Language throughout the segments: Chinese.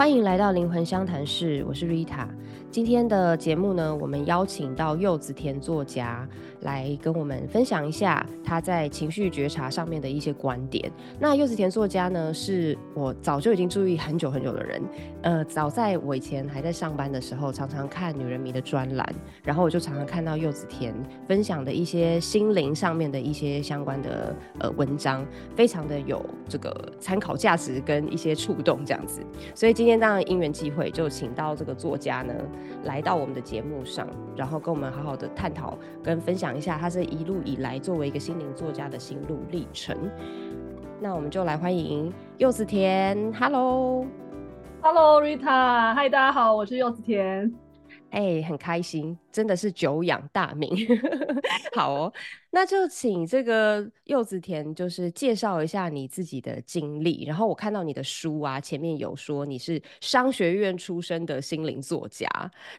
欢迎来到灵魂相谈室，我是 Rita。今天的节目呢，我们邀请到柚子田作家来跟我们分享一下他在情绪觉察上面的一些观点。那柚子田作家呢，是我早就已经注意很久很久的人。呃，早在我以前还在上班的时候，常常看《女人迷》的专栏，然后我就常常看到柚子田分享的一些心灵上面的一些相关的呃文章，非常的有这个参考价值跟一些触动这样子。所以今天今天当然因缘际会，就请到这个作家呢。来到我们的节目上，然后跟我们好好的探讨跟分享一下他这一路以来作为一个心灵作家的心路历程。那我们就来欢迎柚子田，Hello，Hello，Rita，嗨，大家好，我是柚子田。哎，很开心，真的是久仰大名。好哦，那就请这个柚子田，就是介绍一下你自己的经历。然后我看到你的书啊，前面有说你是商学院出身的心灵作家。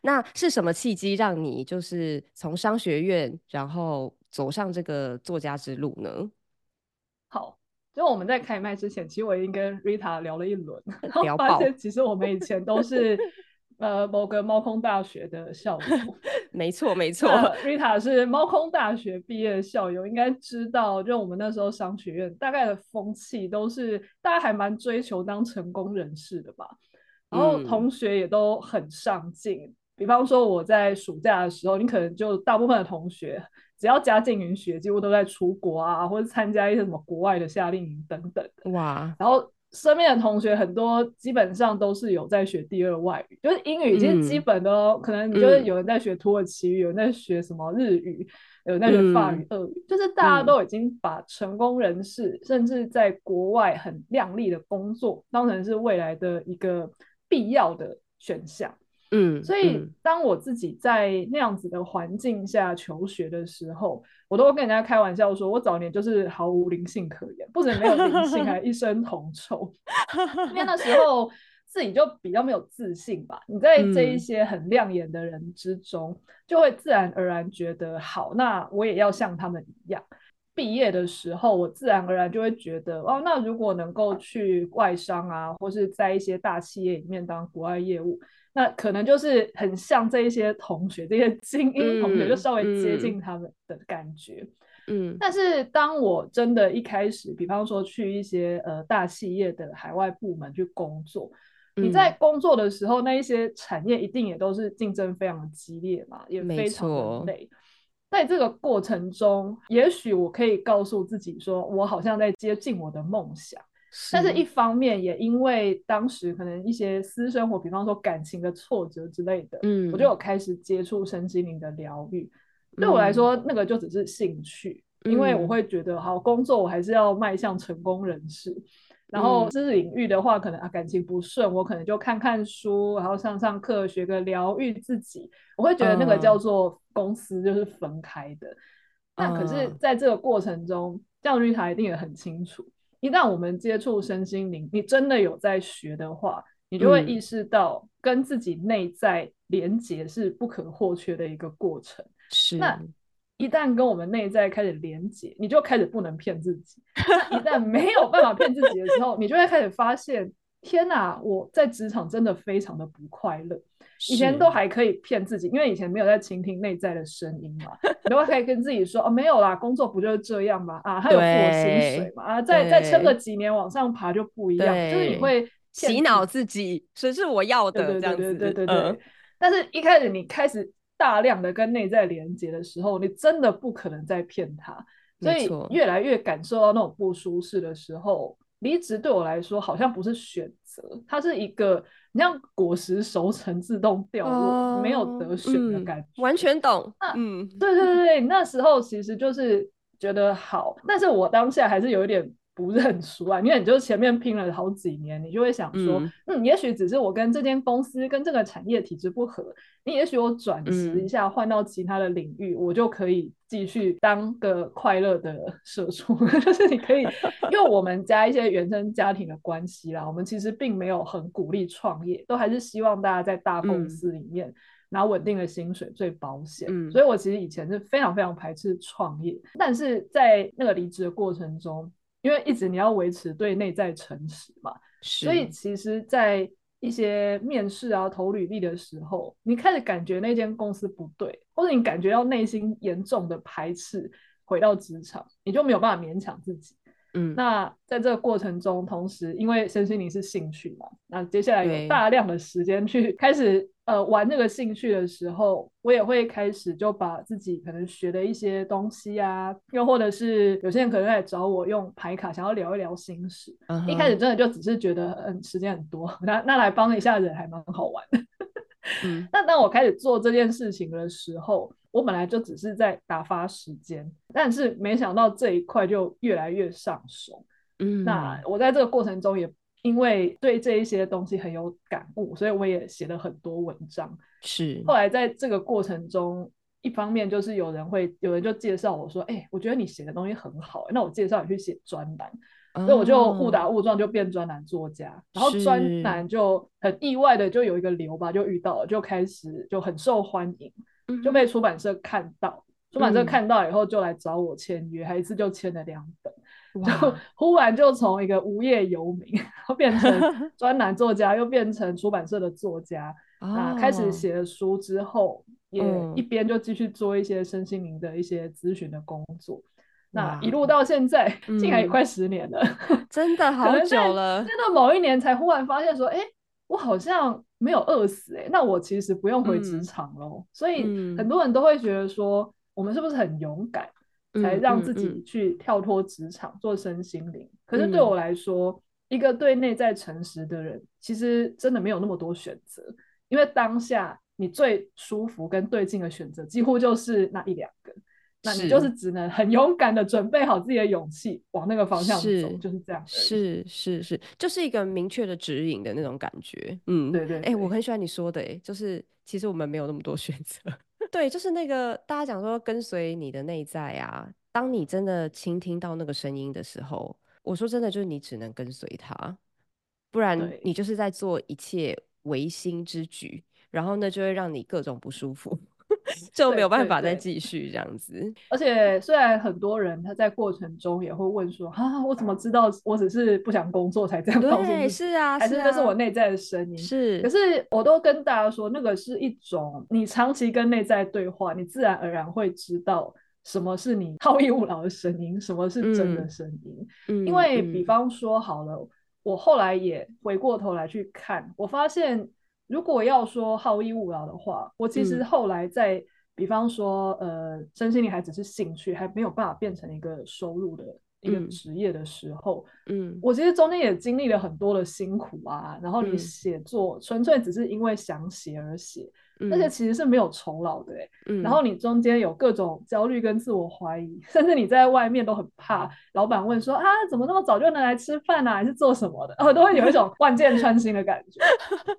那是什么契机让你就是从商学院，然后走上这个作家之路呢？好，就我们在开麦之前，其实我已经跟 Rita 聊了一轮，然后发现其实我们以前都是。呃，某个猫空大学的校友，没错没错，Rita 是猫空大学毕业的校友，应该知道，就我们那时候商学院大概的风气都是大家还蛮追求当成功人士的吧，然后同学也都很上进，比方说我在暑假的时候，你可能就大部分的同学只要家境允许，几乎都在出国啊，或者参加一些什么国外的夏令营等等哇，然后。身边的同学很多，基本上都是有在学第二外语，就是英语，已经基本的可能就是有人在学土耳其语，有人在学什么日语，有人在学法语、俄语，就是大家都已经把成功人士，甚至在国外很亮丽的工作，当成是未来的一个必要的选项。嗯，所以当我自己在那样子的环境下求学的时候，我都跟人家开玩笑说，我早年就是毫无灵性可言，不止没有灵性，还 一身铜臭。因为那时 候自己就比较没有自信吧。你在这一些很亮眼的人之中，就会自然而然觉得好，那我也要像他们一样。毕业的时候，我自然而然就会觉得，哦，那如果能够去外商啊，或是在一些大企业里面当国外业务。那可能就是很像这一些同学，这些精英同学，就稍微接近他们的感觉。嗯，但是当我真的一开始，比方说去一些呃大企业的海外部门去工作，你在工作的时候，那一些产业一定也都是竞争非常的激烈嘛，也非常的累。在这个过程中，也许我可以告诉自己说，我好像在接近我的梦想。但是，一方面也因为当时可能一些私生活，比方说感情的挫折之类的，嗯，我就有开始接触身心灵的疗愈。对我来说，那个就只是兴趣，因为我会觉得，好工作我还是要迈向成功人士。然后知识领域的话，可能啊感情不顺，我可能就看看书，然后上上课，学个疗愈自己。我会觉得那个叫做公司就是分开的。那可是在这个过程中，教育台一定也很清楚。一旦我们接触身心灵，你真的有在学的话，你就会意识到跟自己内在连接是不可或缺的一个过程。是，那一旦跟我们内在开始连接，你就开始不能骗自己。一旦没有办法骗自己的时候，你就会开始发现，天哪，我在职场真的非常的不快乐。以前都还可以骗自己，因为以前没有在倾听内在的声音嘛，你都可以跟自己说哦，没有啦，工作不就是这样嘛？啊，他有付我薪水嘛？啊，再再撑个几年往上爬就不一样，就是你会洗脑自己，谁是我要的这样子。对对对对。但是一开始你开始大量的跟内在连接的时候，你真的不可能再骗他，所以越来越感受到那种不舒适的时候，离职对我来说好像不是选择，它是一个。你像果实熟成自动掉落，没有得选的感觉，完全懂。嗯，对对对对，那时候其实就是觉得好，但是我当下还是有一点。不认输啊！因为你就前面拼了好几年，你就会想说，嗯，也许只是我跟这间公司、跟这个产业体制不合，你也许我转职一下，换到其他的领域，我就可以继续当个快乐的社畜。就是你可以，因为我们家一些原生家庭的关系啦，我们其实并没有很鼓励创业，都还是希望大家在大公司里面拿稳定的薪水最保险。所以我其实以前是非常非常排斥创业，但是在那个离职的过程中。因为一直你要维持对内在诚实嘛，所以其实，在一些面试啊、投履历的时候，你开始感觉那间公司不对，或者你感觉到内心严重的排斥，回到职场，你就没有办法勉强自己。嗯，那在这个过程中，同时因为身心灵是兴趣嘛，那接下来有大量的时间去开始呃玩这个兴趣的时候，我也会开始就把自己可能学的一些东西啊，又或者是有些人可能来找我用牌卡，想要聊一聊心事。一开始真的就只是觉得嗯时间很多，那那来帮一下人还蛮好玩的。嗯，那当我开始做这件事情的时候。我本来就只是在打发时间，但是没想到这一块就越来越上手。嗯，那我在这个过程中也因为对这一些东西很有感悟，所以我也写了很多文章。是，后来在这个过程中，一方面就是有人会有人就介绍我说：“哎，我觉得你写的东西很好，那我介绍你去写专栏。”所以我就误打误撞就变专栏作家，然后专栏就很意外的就有一个流吧，就遇到了，就开始就很受欢迎。就被出版社看到，出版社看到以后就来找我签约，还一次就签了两本，就忽然就从一个无业游民 然后变成 专栏作家，又变成出版社的作家。啊，开始写了书之后，也一边就继续做一些身心灵的一些咨询的工作，那一路到现在，竟然也快十年了，真的好久了，真的某一年才忽然发现说，哎。我好像没有饿死哎，那我其实不用回职场喽。所以很多人都会觉得说，我们是不是很勇敢，才让自己去跳脱职场做身心灵？可是对我来说，一个对内在诚实的人，其实真的没有那么多选择，因为当下你最舒服跟对劲的选择，几乎就是那一两个。那你就是只能很勇敢的准备好自己的勇气，往那个方向走，就是这样。是是是，就是一个明确的指引的那种感觉。嗯，对对。哎，我很喜欢你说的，哎，就是其实我们没有那么多选择。对，就是那个大家讲说跟随你的内在啊，当你真的倾听到那个声音的时候，我说真的，就是你只能跟随他，不然你就是在做一切违心之举，然后呢就会让你各种不舒服。就没有办法再继续这样子。而且虽然很多人他在过程中也会问说：“啊，我怎么知道我只是不想工作才这样？”对，是啊，还是这是我内在的声音？是。可是我都跟大家说，那个是一种你长期跟内在对话，你自然而然会知道什么是你好逸恶劳的声音，什么是真的声音。嗯。因为比方说好了，我后来也回过头来去看，我发现。如果要说好逸恶劳的话，我其实后来在，比方说，呃，身心灵还只是兴趣，还没有办法变成一个收入的一个职业的时候，嗯，我其实中间也经历了很多的辛苦啊。然后你写作纯粹只是因为想写而写。那些其实是没有酬劳的哎，然后你中间有各种焦虑跟自我怀疑，甚至你在外面都很怕老板问说啊，怎么那么早就能来吃饭啊？还是做什么的？哦，都会有一种 万箭穿心的感觉。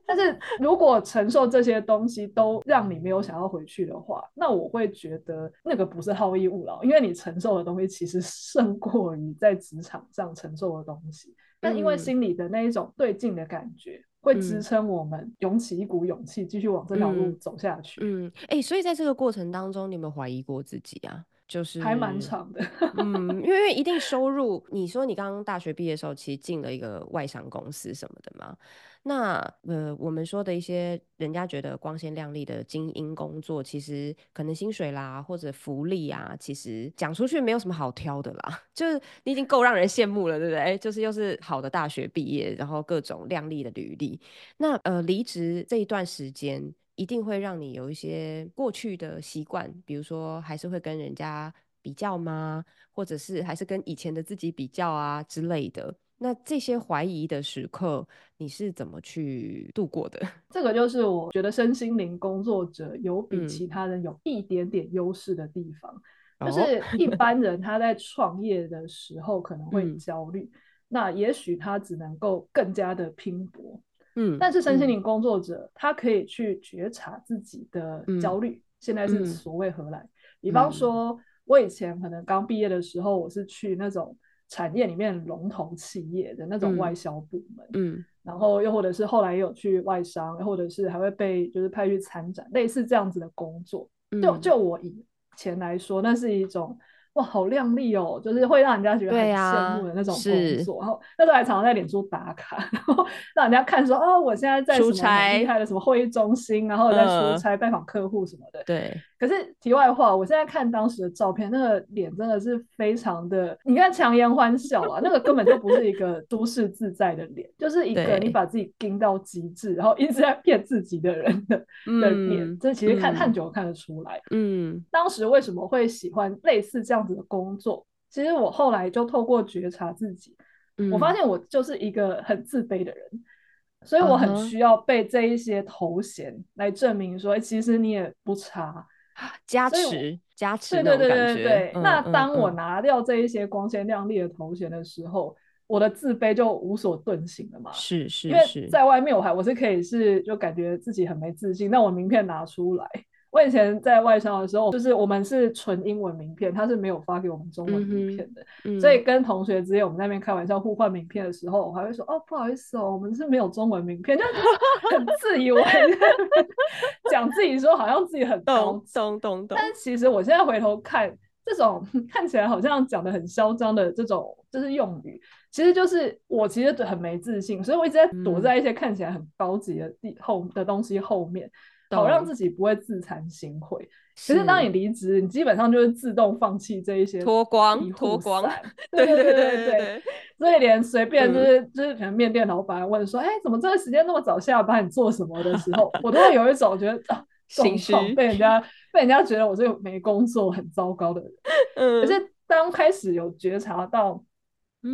但是如果承受这些东西都让你没有想要回去的话，那我会觉得那个不是好逸恶劳，因为你承受的东西其实胜过于在职场上承受的东西。但因为心里的那一种对劲的感觉。会支撑我们涌起一股勇气，继续往这条路走下去。嗯，哎，所以在这个过程当中，你有没有怀疑过自己啊？就是还蛮长的。嗯，因为因为一定收入，你说你刚刚大学毕业的时候，其实进了一个外商公司什么的嘛。那呃，我们说的一些人家觉得光鲜亮丽的精英工作，其实可能薪水啦或者福利啊，其实讲出去没有什么好挑的啦。就是你已经够让人羡慕了，对不对？就是又是好的大学毕业，然后各种亮丽的履历。那呃，离职这一段时间，一定会让你有一些过去的习惯，比如说还是会跟人家比较吗？或者是还是跟以前的自己比较啊之类的。那这些怀疑的时刻，你是怎么去度过的？这个就是我觉得身心灵工作者有比其他人有一点点优势的地方。就是一 般人他在创业的时候可能会焦虑，那也许他只能够更加的拼搏。嗯，但是身心灵工作者他可以去觉察自己的焦虑，现在是所谓何来？比方说，我以前可能刚毕业的时候，我是去那种。产业里面龙头企业的那种外销部门，嗯，然后又或者是后来也有去外商，或者是还会被就是派去参展，类似这样子的工作。就就我以前来说，那是一种哇，好靓丽哦，就是会让人家觉得很羡慕的那种工作。然后那时候还常常在脸书打卡，然后让人家看说，哦，我现在在什么厉害的什么会议中心，然后在出差拜访客户什么的。对。可是题外话，我现在看当时的照片，那个脸真的是非常的，你看强颜欢笑啊，那个根本就不是一个都市自在的脸，就是一个你把自己盯到极致，然后一直在骗自己的人的的脸。这其实看看久了看得出来。嗯。当时为什么会喜欢类似这样子的工作？其实我后来就透过觉察自己，我发现我就是一个很自卑的人。所以我很需要被这一些头衔来证明说，其实你也不差。加持，加持，对对对对对。那当我拿掉这一些光鲜亮丽的头衔的时候，我的自卑就无所遁形了嘛。是是，因为在外面我还我是可以是就感觉自己很没自信，那我名片拿出来。我以前在外商的时候，就是我们是纯英文名片，他是没有发给我们中文名片的。所以跟同学之间，我们那边开玩笑互换名片的时候，我还会说：“哦，不好意思哦，我们是没有中文名片。”就很自以为 讲自己说好像自己很懂懂懂懂。但其实我现在回头看，这种 看起来好像讲的很嚣张的这种就是用语，其实就是我其实很没自信，所以我一直在躲在一些看起来很高级的地后的东西后面。好让自己不会自惭形秽。其实当你离职，你基本上就是自动放弃这一些脱光脱光。对对对对对。所以连随便就是就是可能面店老板问说：“哎，怎么这个时间那么早下班？你做什么的时候？”我都会有一种觉得啊，心虚，被人家被人家觉得我是没工作、很糟糕的人。嗯。可是当开始有觉察到，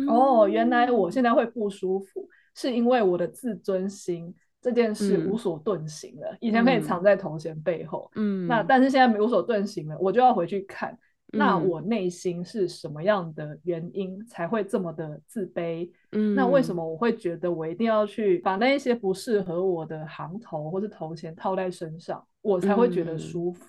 哦，原来我现在会不舒服，是因为我的自尊心。这件事无所遁形了，以前可以藏在头衔背后，嗯，那但是现在无所遁形了，我就要回去看，那我内心是什么样的原因才会这么的自卑？嗯，那为什么我会觉得我一定要去把那一些不适合我的行头或是头衔套在身上，我才会觉得舒服？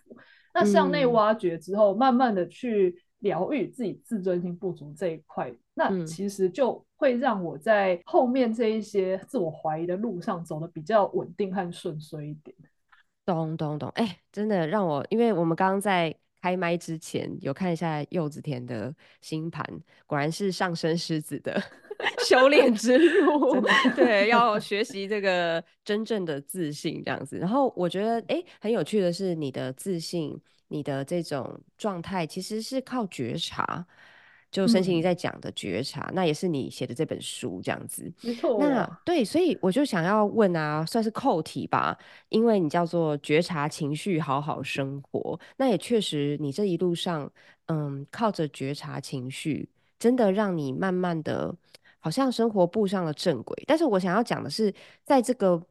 那向内挖掘之后，慢慢的去。疗愈自己自尊心不足这一块，那其实就会让我在后面这一些自我怀疑的路上走的比较稳定和顺遂一点。懂懂懂，哎，真的让我，因为我们刚刚在开麦之前有看一下柚子田的星盘，果然是上升狮子的 修炼之路，对，要学习这个真正的自信这样子。然后我觉得，哎，很有趣的是你的自信。你的这种状态其实是靠觉察，就申请你在讲的觉察，那也是你写的这本书这样子。没错。那对，所以我就想要问啊，算是扣题吧，因为你叫做觉察情绪，好好生活。那也确实，你这一路上，嗯，靠着觉察情绪，真的让你慢慢的，好像生活步上了正轨。但是我想要讲的是，在这个。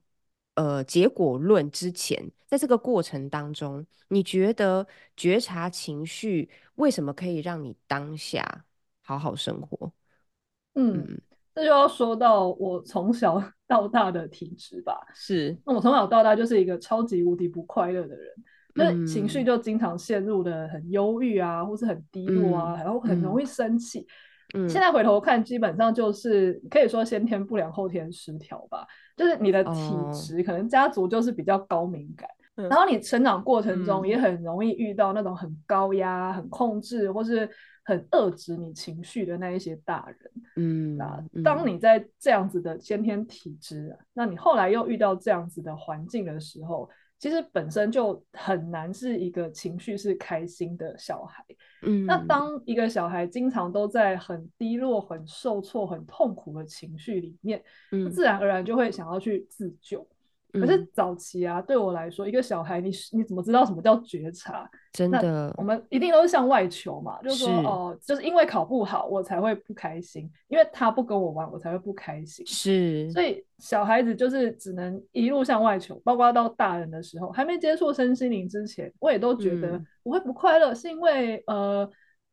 呃，结果论之前，在这个过程当中，你觉得觉察情绪为什么可以让你当下好好生活？嗯，这就要说到我从小 到大的体质吧。是，那我从小到大就是一个超级无敌不快乐的人，那情绪就经常陷入的很忧郁啊，或是很低落啊，然后很容易生气。现在回头看，基本上就是可以说先天不良，后天失调吧。就是你的体质，可能家族就是比较高敏感，然后你成长过程中也很容易遇到那种很高压、很控制，或是很遏制你情绪的那一些大人。嗯，那当你在这样子的先天体质，那你后来又遇到这样子的环境的时候。其实本身就很难是一个情绪是开心的小孩，嗯，那当一个小孩经常都在很低落、很受挫、很痛苦的情绪里面，嗯，自然而然就会想要去自救。可是早期啊，对我来说，一个小孩，你你怎么知道什么叫觉察？真的，我们一定都是向外求嘛，就是说，哦，就是因为考不好，我才会不开心；因为他不跟我玩，我才会不开心。是，所以小孩子就是只能一路向外求，包括到大人的时候，还没接触身心灵之前，我也都觉得我会不快乐，是因为呃，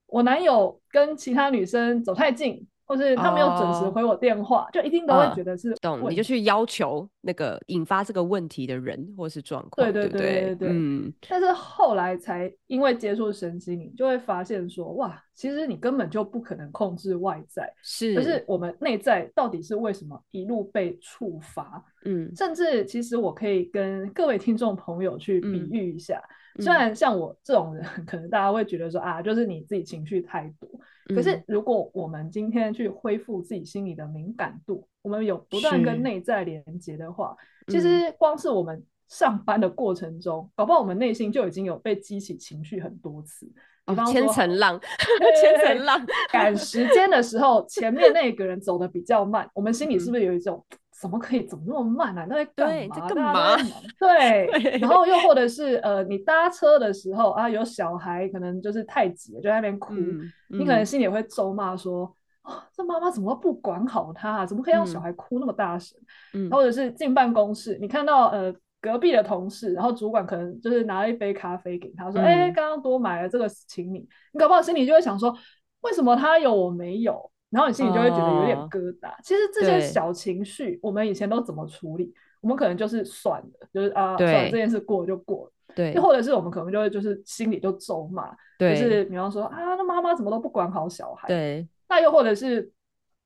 我男友跟其他女生走太近。或是他没有准时回我电话，就一定都会觉得是懂，你就去要求那个引发这个问题的人或是状况，对对对对对。嗯，但是后来才因为接触神经，你就会发现说，哇，其实你根本就不可能控制外在，是，可是我们内在到底是为什么一路被触发？嗯，甚至其实我可以跟各位听众朋友去比喻一下，虽然像我这种人，可能大家会觉得说啊，就是你自己情绪太多。可是如果我们今天去恢复自己心里的敏感度，我们有不断跟内在连接的话，其实光是我们上班的过程中，搞不好我们内心就已经有被激起情绪很多次。比方千层浪，千层浪，赶时间的时候，前面那个人走的比较慢，我们心里是不是有一种怎么可以走那么慢啊？那在干嘛？干嘛？对。然后又或者是呃，你搭车的时候啊，有小孩可能就是太急了，就在那边哭，你可能心里会咒骂说：啊，这妈妈怎么不管好他？怎么可以让小孩哭那么大声？嗯。或者是进办公室，你看到呃。隔壁的同事，然后主管可能就是拿了一杯咖啡给他，说：“哎，刚刚多买了这个，请你。”你搞不好心里就会想说：“为什么他有我没有？”然后你心里就会觉得有点疙瘩。其实这些小情绪，我们以前都怎么处理？我们可能就是算了，就是啊，算了，这件事过了就过了。对，又或者是我们可能就会就是心里就咒骂，就是比方说啊，那妈妈怎么都不管好小孩？对，那又或者是。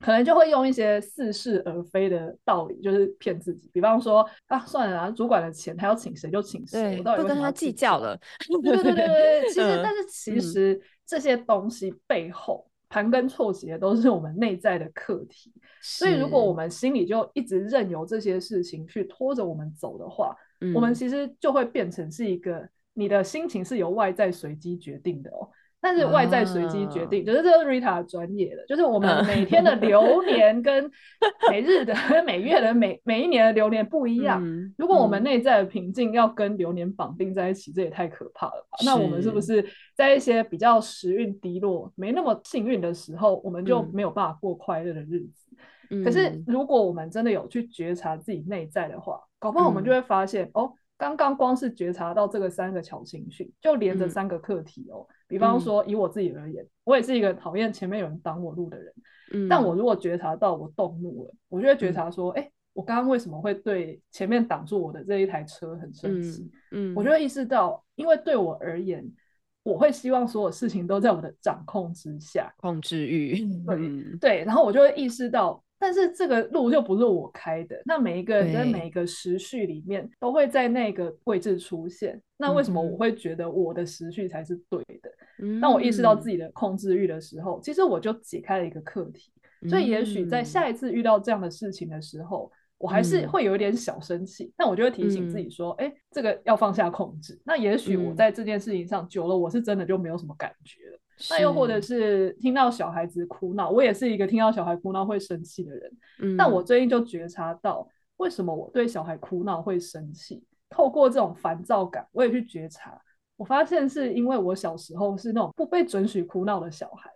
可能就会用一些似是而非的道理，就是骗自己。比方说啊，算了啊，主管的钱他要请谁就请谁，我到底跟他计较了。对对对对对，其实但是其实这些东西背后盘根错节都是我们内在的课题。所以如果我们心里就一直任由这些事情去拖着我们走的话，我们其实就会变成是一个你的心情是由外在随机决定的哦。但是外在随机决定，就是这个 Rita 专业的，就是我们每天的流年跟每日的、每月的、每每一年的流年不一样。如果我们内在的平静要跟流年绑定在一起，这也太可怕了吧？那我们是不是在一些比较时运低落、没那么幸运的时候，我们就没有办法过快乐的日子？可是如果我们真的有去觉察自己内在的话，搞不好我们就会发现哦。刚刚光是觉察到这个三个小情绪，就连着三个课题哦。比方说，以我自己而言，我也是一个讨厌前面有人挡我路的人。嗯，但我如果觉察到我动怒了，我就会觉察说，哎，我刚刚为什么会对前面挡住我的这一台车很生气？嗯，我就会意识到，因为对我而言，我会希望所有事情都在我的掌控之下，控制欲。对对，然后我就会意识到。但是这个路就不是我开的，那每一个人在每一个时序里面都会在那个位置出现。那为什么我会觉得我的时序才是对的？当我意识到自己的控制欲的时候，其实我就解开了一个课题。所以也许在下一次遇到这样的事情的时候，我还是会有一点小生气，但我就会提醒自己说：“哎，这个要放下控制。”那也许我在这件事情上久了，我是真的就没有什么感觉了。那又或者是听到小孩子哭闹，我也是一个听到小孩哭闹会生气的人。嗯，但我最近就觉察到，为什么我对小孩哭闹会生气？透过这种烦躁感，我也去觉察，我发现是因为我小时候是那种不被准许哭闹的小孩，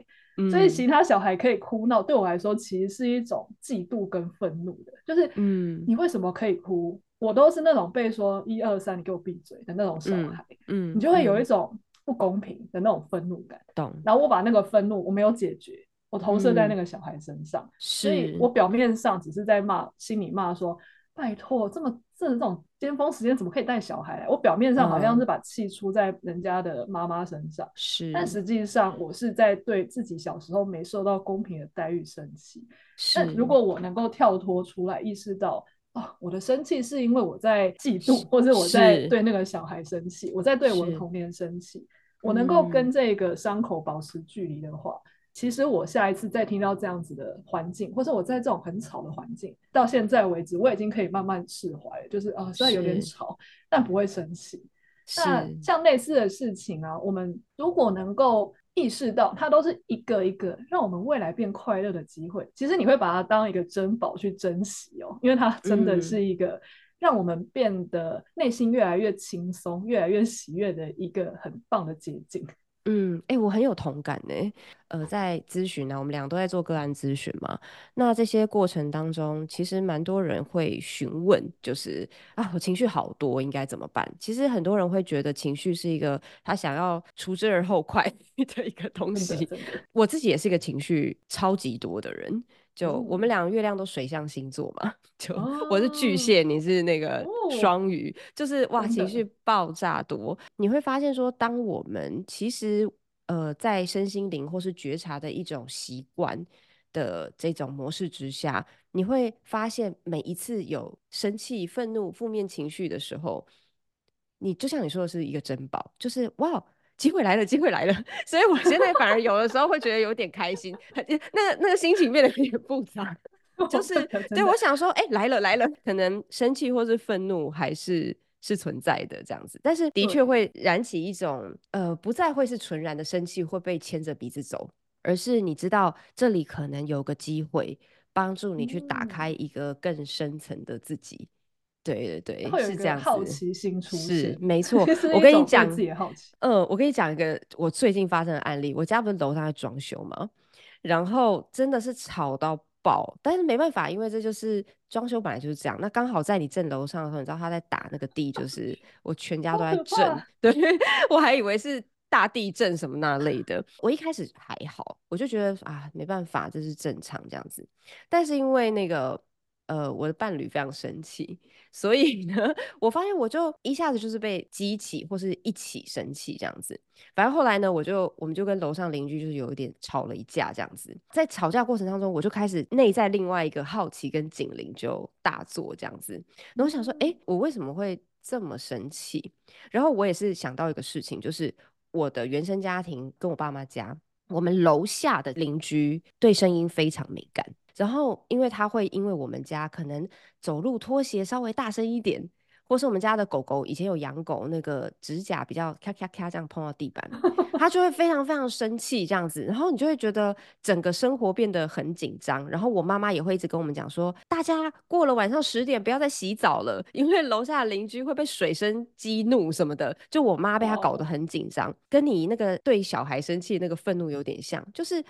所以其他小孩可以哭闹，对我来说其实是一种嫉妒跟愤怒的。就是，嗯，你为什么可以哭？我都是那种被说一二三，你给我闭嘴的那种小孩。嗯，你就会有一种。不公平的那种愤怒感，懂。然后我把那个愤怒我没有解决，我投射在那个小孩身上，所以我表面上只是在骂，心里骂说：“拜托，这么这这种尖峰时间怎么可以带小孩来？”我表面上好像是把气出在人家的妈妈身上，是，但实际上我是在对自己小时候没受到公平的待遇生气。但如果我能够跳脱出来，意识到。哦，我的生气是因为我在嫉妒，或者我在对那个小孩生气，我在对我的童年生气。我能够跟这个伤口保持距离的话，其实我下一次再听到这样子的环境，或者我在这种很吵的环境，到现在为止，我已经可以慢慢释怀，就是啊，虽然有点吵，但不会生气。那像类似的事情啊，我们如果能够。意识到它都是一个一个让我们未来变快乐的机会，其实你会把它当一个珍宝去珍惜哦，因为它真的是一个让我们变得内心越来越轻松、越来越喜悦的一个很棒的捷径。嗯，哎，我很有同感呢。呃，在咨询呢，我们两个都在做个案咨询嘛。那这些过程当中，其实蛮多人会询问，就是啊，我情绪好多，应该怎么办？其实很多人会觉得情绪是一个他想要除之而后快 的一个东西。我自己也是一个情绪超级多的人。就我们两个月亮都水象星座嘛，就我是巨蟹，你是那个双鱼，就是哇情绪爆炸多。你会发现说，当我们其实呃在身心灵或是觉察的一种习惯，的这种模式之下，你会发现每一次有生气、愤怒、负面情绪的时候，你就像你说的是一个珍宝，就是哇，机会来了，机会来了。所以我现在反而有的时候会觉得有点开心，那那个心情变得有点复杂，就是 对我想说，哎，来了来了，可能生气或是愤怒还是是存在的这样子，但是的确会燃起一种呃，不再会是纯然的生气会被牵着鼻子走。而是你知道这里可能有个机会帮助你去打开一个更深层的自己，对对对，是这样子。好奇心出现，是没错。我跟你讲，自己好奇。嗯，我跟你讲一个我最近发生的案例。我家不是楼上在装修吗？然后真的是吵到爆，但是没办法，因为这就是装修本来就是这样。那刚好在你正楼上的时候，你知道他在打那个地，就 是我全家都在震。对 我还以为是。大地震什么那类的，我一开始还好，我就觉得啊，没办法，这是正常这样子。但是因为那个呃，我的伴侣非常生气，所以呢，我发现我就一下子就是被激起，或是一起生气这样子。反正后来呢，我就我们就跟楼上邻居就是有一点吵了一架这样子。在吵架过程当中，我就开始内在另外一个好奇跟警铃就大作这样子。然后我想说，哎，我为什么会这么生气？然后我也是想到一个事情，就是。我的原生家庭跟我爸妈家，我们楼下的邻居对声音非常敏感。然后，因为他会因为我们家可能走路拖鞋稍微大声一点。或是我们家的狗狗以前有养狗，那个指甲比较咔咔咔这样碰到地板，它就会非常非常生气这样子，然后你就会觉得整个生活变得很紧张。然后我妈妈也会一直跟我们讲说，大家过了晚上十点不要再洗澡了，因为楼下的邻居会被水声激怒什么的。就我妈被他搞得很紧张，跟你那个对小孩生气那个愤怒有点像，就是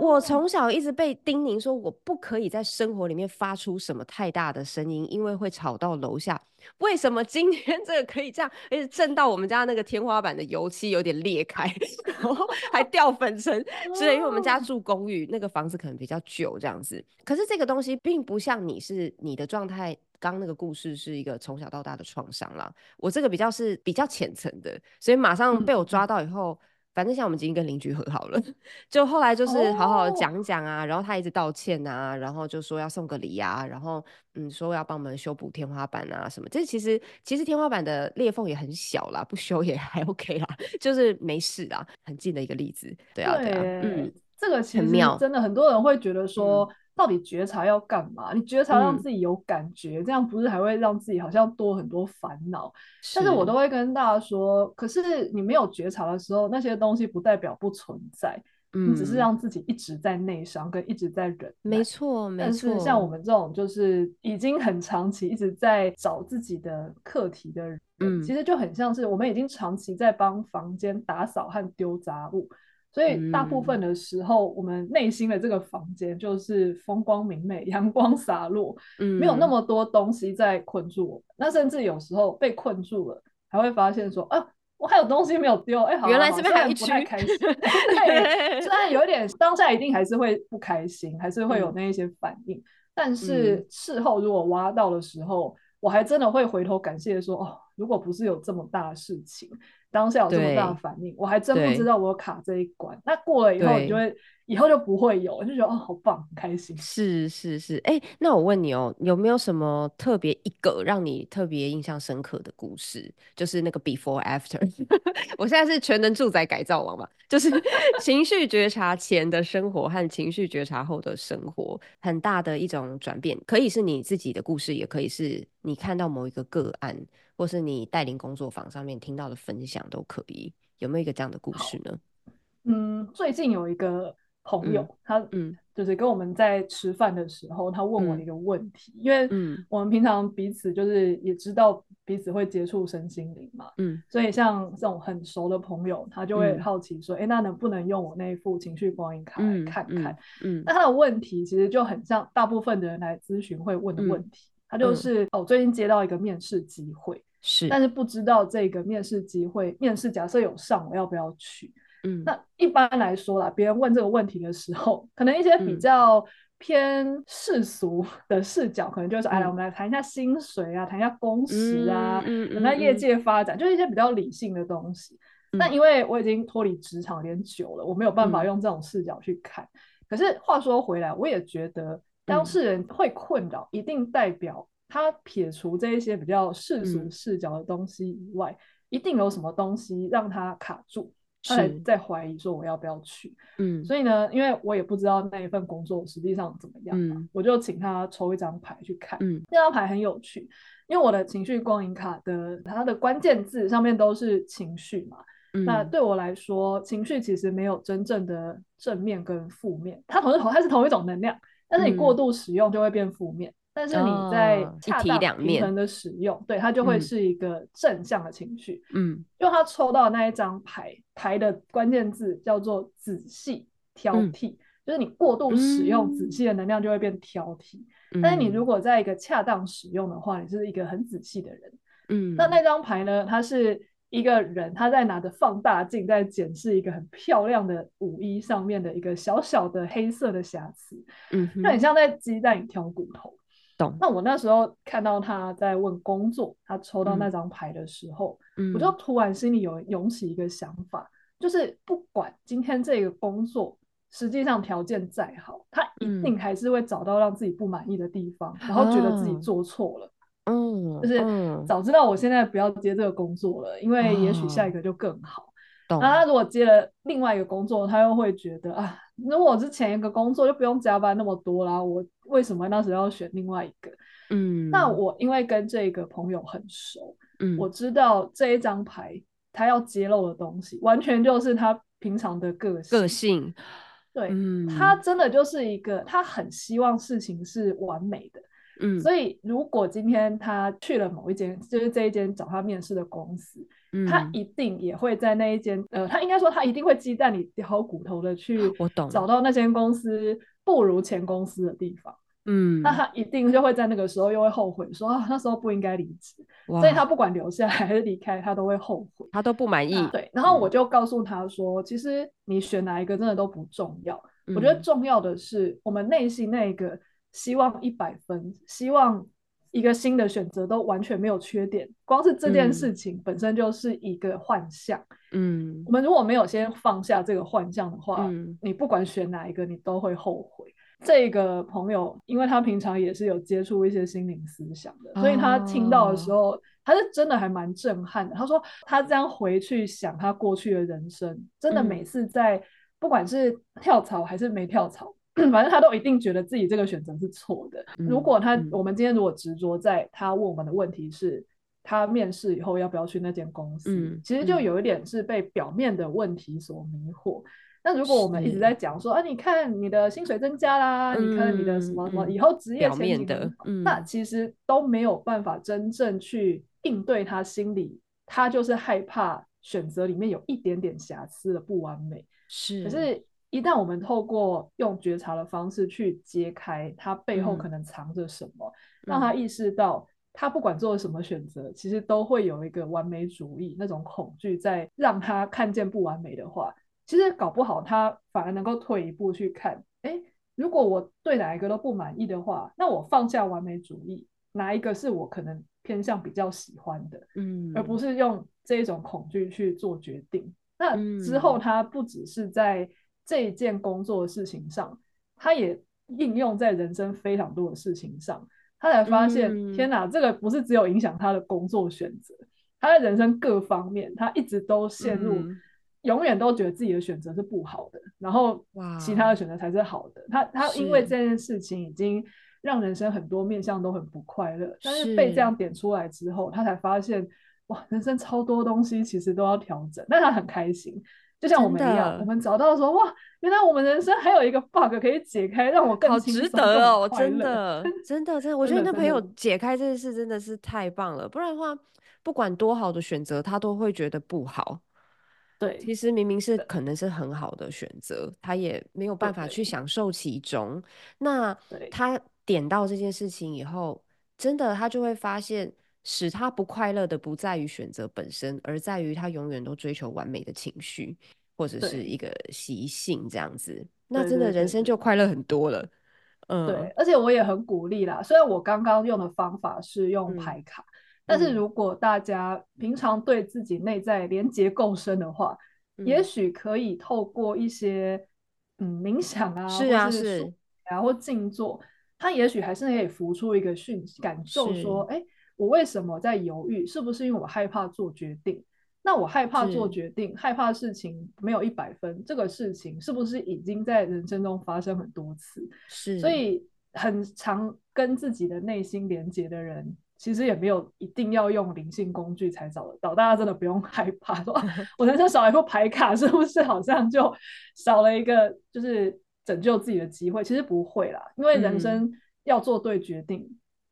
我从小一直被叮咛说，我不可以在生活里面发出什么太大的声音，因为会吵到楼下。为什么今天这个可以这样，而且震到我们家那个天花板的油漆有点裂开，然后还掉粉尘 所以？因为我们家住公寓，那个房子可能比较旧这样子。可是这个东西并不像你是你的状态，刚那个故事是一个从小到大的创伤啦。我这个比较是比较浅层的，所以马上被我抓到以后。反正像我们已经跟邻居和好了，就后来就是好好讲讲啊，然后他一直道歉啊，然后就说要送个礼啊，然后嗯说要帮我们修补天花板啊什么。这其实其实天花板的裂缝也很小啦，不修也 还 OK 啦，就是没事啦，很近的一个例子。对啊，对啊，嗯，这个其实真的很多人会觉得说。到底觉察要干嘛？你觉察让自己有感觉，这样不是还会让自己好像多很多烦恼？但是我都会跟大家说，可是你没有觉察的时候，那些东西不代表不存在，你只是让自己一直在内伤，跟一直在忍。没错，没错。但是像我们这种就是已经很长期一直在找自己的课题的人，嗯，其实就很像是我们已经长期在帮房间打扫和丢杂物。所以大部分的时候，我们内心的这个房间就是风光明媚、阳光洒落，嗯，没有那么多东西在困住我们。那甚至有时候被困住了，还会发现说啊，我还有东西没有丢，哎，好，原来这边还不太开心。对，虽然有一点 当下一定还是会不开心，还是会有那一些反应，但是事后如果挖到的时候，我还真的会回头感谢说，哦，如果不是有这么大的事情。当下有这么大的反应，我还真不知道我卡这一关。那过了以后，你就会以后就不会有，就觉得哦，好棒，很开心。是是是，哎，那我问你哦，有没有什么特别一个让你特别印象深刻的故事？就是那个 before after。我现在是全能住宅改造王嘛，就是 情绪觉察前的生活和情绪觉察后的生活，很大的一种转变，可以是你自己的故事，也可以是你看到某一个个案。或是你带领工作坊上面听到的分享都可以，有没有一个这样的故事呢？嗯，最近有一个朋友，他嗯，就是跟我们在吃饭的时候，他问我一个问题，因为嗯，我们平常彼此就是也知道彼此会接触身心灵嘛，嗯，所以像这种很熟的朋友，他就会好奇说，哎，那能不能用我那一副情绪光影卡来看看？嗯，那他的问题其实就很像大部分的人来咨询会问的问题。他就是哦，最近接到一个面试机会，是，但是不知道这个面试机会，面试假设有上，我要不要去？嗯，那一般来说啦，别人问这个问题的时候，可能一些比较偏世俗的视角，可能就是哎，我们来谈一下薪水啊，谈一下工时啊，嗯那业界发展，就是一些比较理性的东西。但因为我已经脱离职场有点久了，我没有办法用这种视角去看。可是话说回来，我也觉得当事人会困扰，一定代表他撇除这一些比较世俗视角的东西以外，一定有什么东西让他卡住。他还在怀疑说我要不要去，嗯，所以呢，因为我也不知道那一份工作实际上怎么样嘛，我就请他抽一张牌去看，嗯，那张牌很有趣，因为我的情绪光影卡的它的关键字上面都是情绪嘛，那对我来说，情绪其实没有真正的正面跟负面，它同是同它是同一种能量，但是你过度使用就会变负面。但是你在恰当平衡的使用，对它就会是一个正向的情绪。嗯，因为他抽到那一张牌，牌的关键字叫做仔细挑剔，就是你过度使用仔细的能量就会变挑剔。但是你如果在一个恰当使用的话，你是一个很仔细的人。嗯，那那张牌呢？它是一个人，他在拿着放大镜在检视一个很漂亮的舞衣上面的一个小小的黑色的瑕疵。嗯，那很像在鸡蛋里挑骨头。懂那我那时候看到他在问工作，他抽到那张牌的时候，我就突然心里有涌起一个想法，就是不管今天这个工作实际上条件再好，他一定还是会找到让自己不满意的地方，然后觉得自己做错了。嗯，就是早知道我现在不要接这个工作了，因为也许下一个就更好。那他如果接了另外一个工作，他又会觉得啊，如果之前一个工作就不用加班那么多啦，我为什么那时候要选另外一个？嗯，那我因为跟这个朋友很熟，嗯，我知道这一张牌他要揭露的东西，完全就是他平常的个性。个性，对，他真的就是一个，他很希望事情是完美的。嗯，所以如果今天他去了某一间，就是这一间找他面试的公司。他一定也会在那一间，呃，他应该说他一定会鸡蛋里挑骨头的去，我懂，找到那间公司不如前公司的地方，嗯，那他一定就会在那个时候又会后悔，说啊那时候不应该离职，所以他不管留下来还是离开，他都会后悔，他都不满意。对，然后我就告诉他说，其实你选哪一个真的都不重要，我觉得重要的是我们内心那个希望一百分，希望。一个新的选择都完全没有缺点，光是这件事情本身就是一个幻象。嗯，我们如果没有先放下这个幻象的话，你不管选哪一个，你都会后悔。这个朋友，因为他平常也是有接触一些心灵思想的，所以他听到的时候，他是真的还蛮震撼的。他说他这样回去想他过去的人生，真的每次在不管是跳槽还是没跳槽。反正他都一定觉得自己这个选择是错的。如果他，我们今天如果执着在他问我们的问题是，他面试以后要不要去那间公司，其实就有一点是被表面的问题所迷惑。那如果我们一直在讲说，啊，你看你的薪水增加啦，你看你的什么什么以后职业前景，那其实都没有办法真正去应对他心里，他就是害怕选择里面有一点点瑕疵的不完美。是，可是。一旦我们透过用觉察的方式去揭开他背后可能藏着什么，让他意识到他不管做了什么选择，其实都会有一个完美主义那种恐惧在让他看见不完美的话，其实搞不好他反而能够退一步去看，哎，如果我对哪一个都不满意的话，那我放下完美主义，哪一个是我可能偏向比较喜欢的，嗯，而不是用这种恐惧去做决定。那之后他不只是在这一件工作的事情上，他也应用在人生非常多的事情上，他才发现，天哪，这个不是只有影响他的工作选择，他在人生各方面，他一直都陷入，永远都觉得自己的选择是不好的，然后其他的选择才是好的。他他因为这件事情已经让人生很多面向都很不快乐，但是被这样点出来之后，他才发现，哇，人生超多东西其实都要调整，但他很开心。就像我们一样，我们找到说哇，原来我们人生还有一个 bug 可以解开，让我更好值得哦！真的，真的，真的，我觉得那朋友解开这件事真的是太棒了。不然的话，不管多好的选择，他都会觉得不好。对，其实明明是可能是很好的选择，他也没有办法去享受其中。那他点到这件事情以后，真的他就会发现。使他不快乐的不在于选择本身，而在于他永远都追求完美的情绪，或者是一个习性这样子。那真的人生就快乐很多了。嗯，对。而且我也很鼓励啦，虽然我刚刚用的方法是用牌卡，但是如果大家平常对自己内在连接够深的话，也许可以透过一些嗯冥想啊，是啊是啊，或静坐，他也许还是可以浮出一个讯感受，说，哎，我为什么在犹豫？是不是因为我害怕做决定？那我害怕做决定，害怕事情没有一百分，这个事情是不是已经在人生中发生很多次？是，所以很常跟自己的内心连接的人。其实也没有一定要用灵性工具才找得到，大家真的不用 害怕。说 我人生少了一副牌卡，是不是好像就少了一个就是拯救自己的机会？其实不会啦，因为人生要做对决定，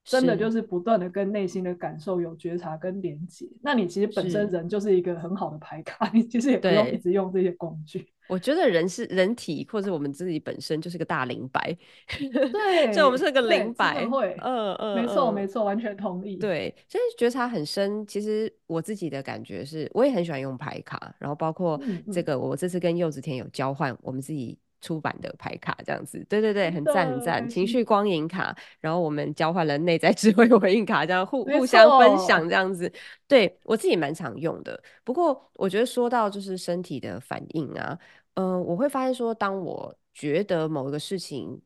真的就是不断的跟内心的感受有觉察跟连接。那你其实本身人就是一个很好的牌卡，你其实也不用一直用这些工具。我觉得人是人体，或者我们自己本身就是个大灵摆，对，就我们是个灵摆，会，嗯嗯，没错没错，完全同意。对，所以觉察很深。其实我自己的感觉是，我也很喜欢用牌卡，然后包括这个，我这次跟柚子田有交换，我们自己。出版的牌卡这样子，对对对，很赞很赞。情绪光影卡，然后我们交换了内在智慧 回应卡，这样互互相分享这样子。对我自己蛮常用的。不过我觉得说到就是身体的反应啊，嗯，我会发现说，当我觉得某一个事情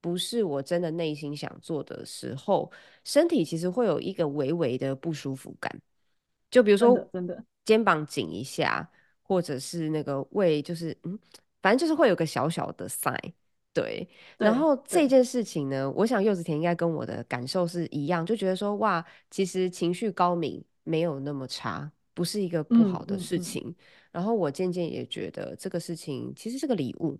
不是我真的内心想做的时候，身体其实会有一个微微的不舒服感。就比如说，真的肩膀紧一下，或者是那个胃就是嗯。反正就是会有个小小的 sign，对。然后这件事情呢，我想柚子田应该跟我的感受是一样，就觉得说哇，其实情绪高敏没有那么差，不是一个不好的事情。然后我渐渐也觉得这个事情其实是个礼物。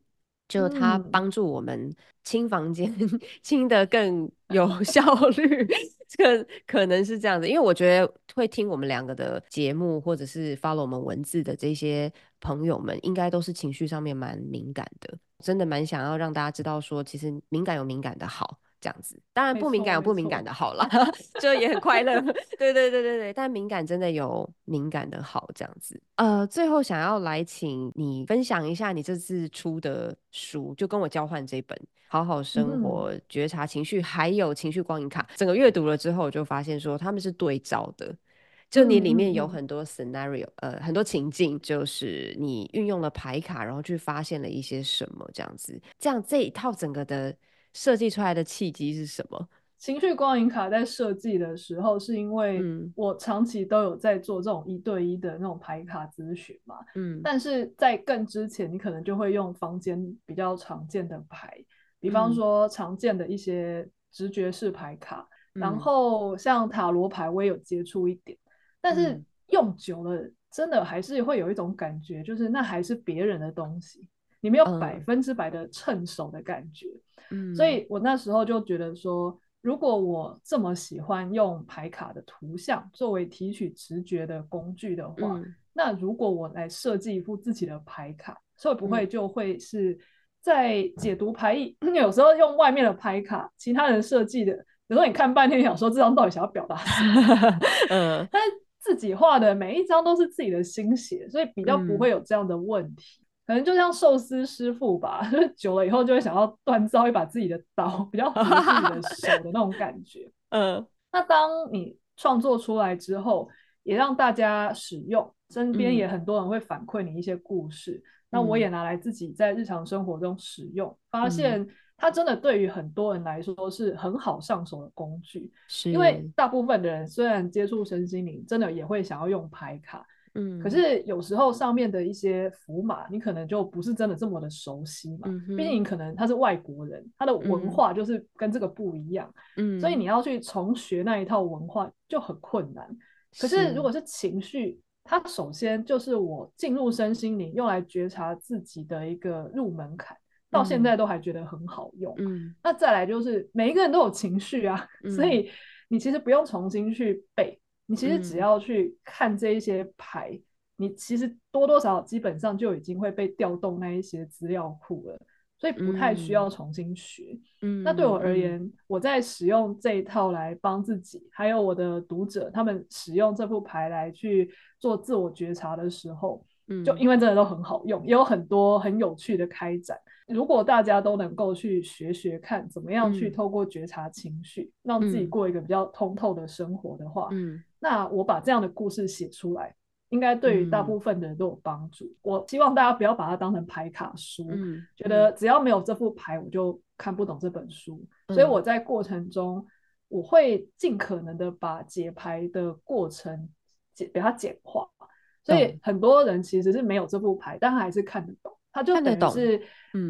就它帮助我们清房间 清的更有 效率，这个可能是这样子，因为我觉得会听我们两个的节目，或者是 follow 我们文字的这些朋友们，应该都是情绪上面蛮敏感的，真的蛮想要让大家知道说，其实敏感有敏感的好。这样子，当然不敏感有不敏感的好了，就也很快乐。对对对对对，但敏感真的有敏感的好，这样子。呃，最后想要来请你分享一下你这次出的书，就跟我交换这本《好好生活觉察情绪》，还有情绪光影卡。整个阅读了之后，我就发现说他们是对照的，就你里面有很多 scenario，呃，很多情境，就是你运用了牌卡，然后去发现了一些什么这样子。这样这一套整个的。设计出来的契机是什么？情绪光影卡在设计的时候，是因为我长期都有在做这种一对一的那种排卡咨询嘛。嗯，但是在更之前，你可能就会用房间比较常见的牌，比方说常见的一些直觉式牌卡，然后像塔罗牌，我也有接触一点，但是用久了，真的还是会有一种感觉，就是那还是别人的东西。你没有百分之百的趁手的感觉，嗯，所以我那时候就觉得说，如果我这么喜欢用牌卡的图像作为提取直觉的工具的话，那如果我来设计一副自己的牌卡，会不会就会是在解读牌意？有时候用外面的牌卡，其他人设计的，有时候你看半天，想说这张到底想要表达什么？嗯，但自己画的每一张都是自己的心血，所以比较不会有这样的问题。可能就像寿司师傅吧，就 是久了以后就会想要锻造一把自己的刀，比较合自己的手的那种感觉。嗯，那当你创作出来之后，也让大家使用，身边也很多人会反馈你一些故事。那我也拿来自己在日常生活中使用，发现它真的对于很多人来说是很好上手的工具。是，因为大部分的人虽然接触身心灵，真的也会想要用牌卡。嗯，可是有时候上面的一些符码，你可能就不是真的这么的熟悉嘛。毕竟你可能他是外国人，他的文化就是跟这个不一样。嗯，所以你要去重学那一套文化就很困难。可是如果是情绪，它首先就是我进入身心灵用来觉察自己的一个入门槛，到现在都还觉得很好用。嗯，那再来就是每一个人都有情绪啊，所以你其实不用重新去背。你其实只要去看这一些牌，你其实多多少少基本上就已经会被调动那一些资料库了，所以不太需要重新学。嗯，那对我而言，我在使用这一套来帮自己，还有我的读者他们使用这副牌来去做自我觉察的时候，嗯，就因为真的都很好用，也有很多很有趣的开展。如果大家都能够去学学看，怎么样去透过觉察情绪，让自己过一个比较通透的生活的话，嗯。那我把这样的故事写出来，应该对于大部分的人都有帮助。我希望大家不要把它当成牌卡书，觉得只要没有这副牌，我就看不懂这本书。所以我在过程中，我会尽可能的把解牌的过程简把它简化。所以很多人其实是没有这副牌，但他还是看得懂。他就等于是，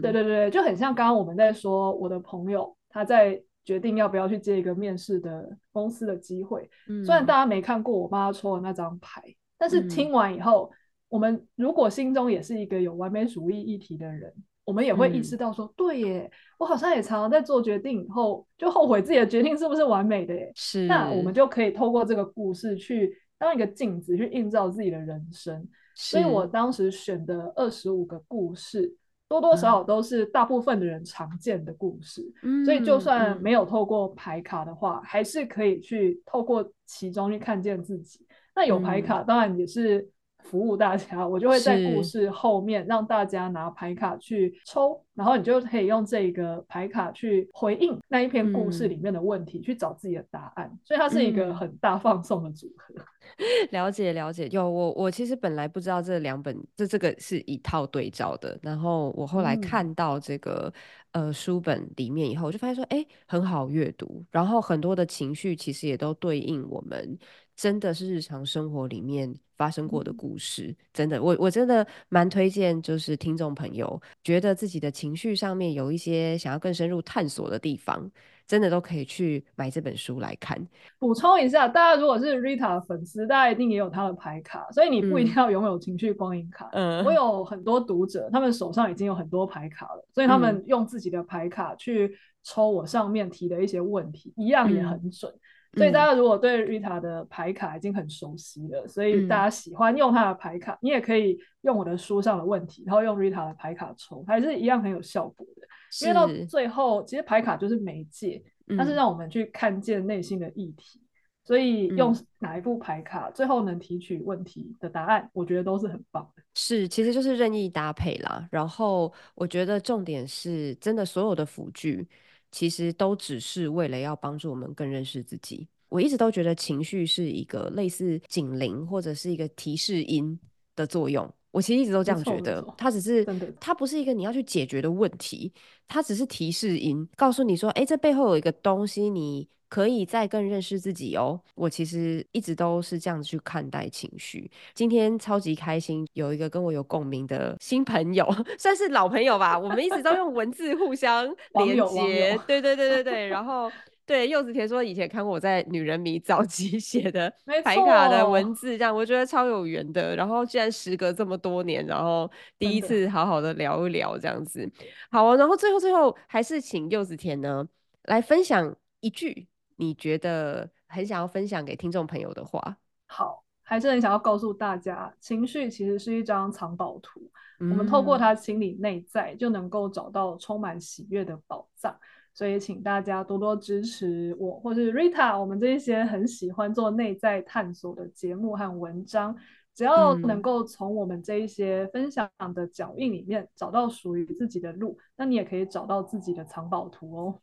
对对对，就很像刚刚我们在说，我的朋友他在决定要不要去接一个面试的公司的机会。虽然大家没看过我帮他抽的那张牌。但是听完以后，我们如果心中也是一个有完美主义议题的人，我们也会意识到说，对耶，我好像也常常在做决定以后就后悔自己的决定是不是完美的耶。是，那我们就可以透过这个故事去当一个镜子，去映照自己的人生。所以我当时选的二十五个故事，多多少少都是大部分的人常见的故事。嗯，所以就算没有透过牌卡的话，还是可以去透过其中去看见自己。那有牌卡，当然也是服务大家。我就会在故事后面让大家拿牌卡去抽，然后你就可以用这个牌卡去回应那一篇故事里面的问题，去找自己的答案。所以它是一个很大放送的组合。了解了解，有我我其实本来不知道这两本这这个是一套对照的，然后我后来看到这个呃书本里面以后，我就发现说，哎，很好阅读，然后很多的情绪其实也都对应我们。真的是日常生活里面发生过的故事，真的，我我真的蛮推荐，就是听众朋友觉得自己的情绪上面有一些想要更深入探索的地方，真的都可以去买这本书来看。补充一下，大家如果是 Rita 的粉丝，大家一定也有他的牌卡，所以你不一定要拥有情绪光影卡。嗯，我有很多读者，他们手上已经有很多牌卡了，所以他们用自己的牌卡去抽我上面提的一些问题，一样也很准。所以大家如果对 Rita 的牌卡已经很熟悉了，所以大家喜欢用他的牌卡，你也可以用我的书上的问题，然后用 Rita 的牌卡抽，还是一样很有效果的。因为到最后，其实牌卡就是媒介，它是让我们去看见内心的议题。所以用哪一副牌卡，最后能提取问题的答案，我觉得都是很棒的。是，其实就是任意搭配啦。然后我觉得重点是真的，所有的辅具。其实都只是为了要帮助我们更认识自己。我一直都觉得情绪是一个类似警铃或者是一个提示音的作用。我其实一直都这样觉得，它只是它不是一个你要去解决的问题，它只是提示音，告诉你说，哎，这背后有一个东西你。可以再更认识自己哦。我其实一直都是这样子去看待情绪。今天超级开心，有一个跟我有共鸣的新朋友，算是老朋友吧。我们一直都用文字互相连接。对对对对对。然后对柚子甜说，以前看过我在《女人迷》早期 写的 牌卡的文字，这样我觉得超有缘的。然后既然时隔这么多年，然后第一次好好的聊一聊这样子。好啊。然后最后最后还是请柚子甜呢来分享一句。你觉得很想要分享给听众朋友的话，好，还是很想要告诉大家，情绪其实是一张藏宝图，我们透过它清理内在，就能够找到充满喜悦的宝藏。所以，请大家多多支持我，或是 Rita，我们这一些很喜欢做内在探索的节目和文章。只要能够从我们这一些分享的脚印里面找到属于自己的路，那你也可以找到自己的藏宝图哦。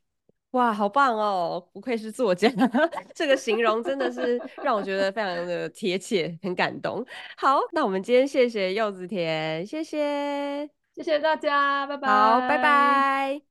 哇，好棒哦！不愧是作家，这个形容真的是让我觉得非常的贴切，很感动。好，那我们今天谢谢柚子甜，谢谢，谢谢大家，拜拜。好，拜拜。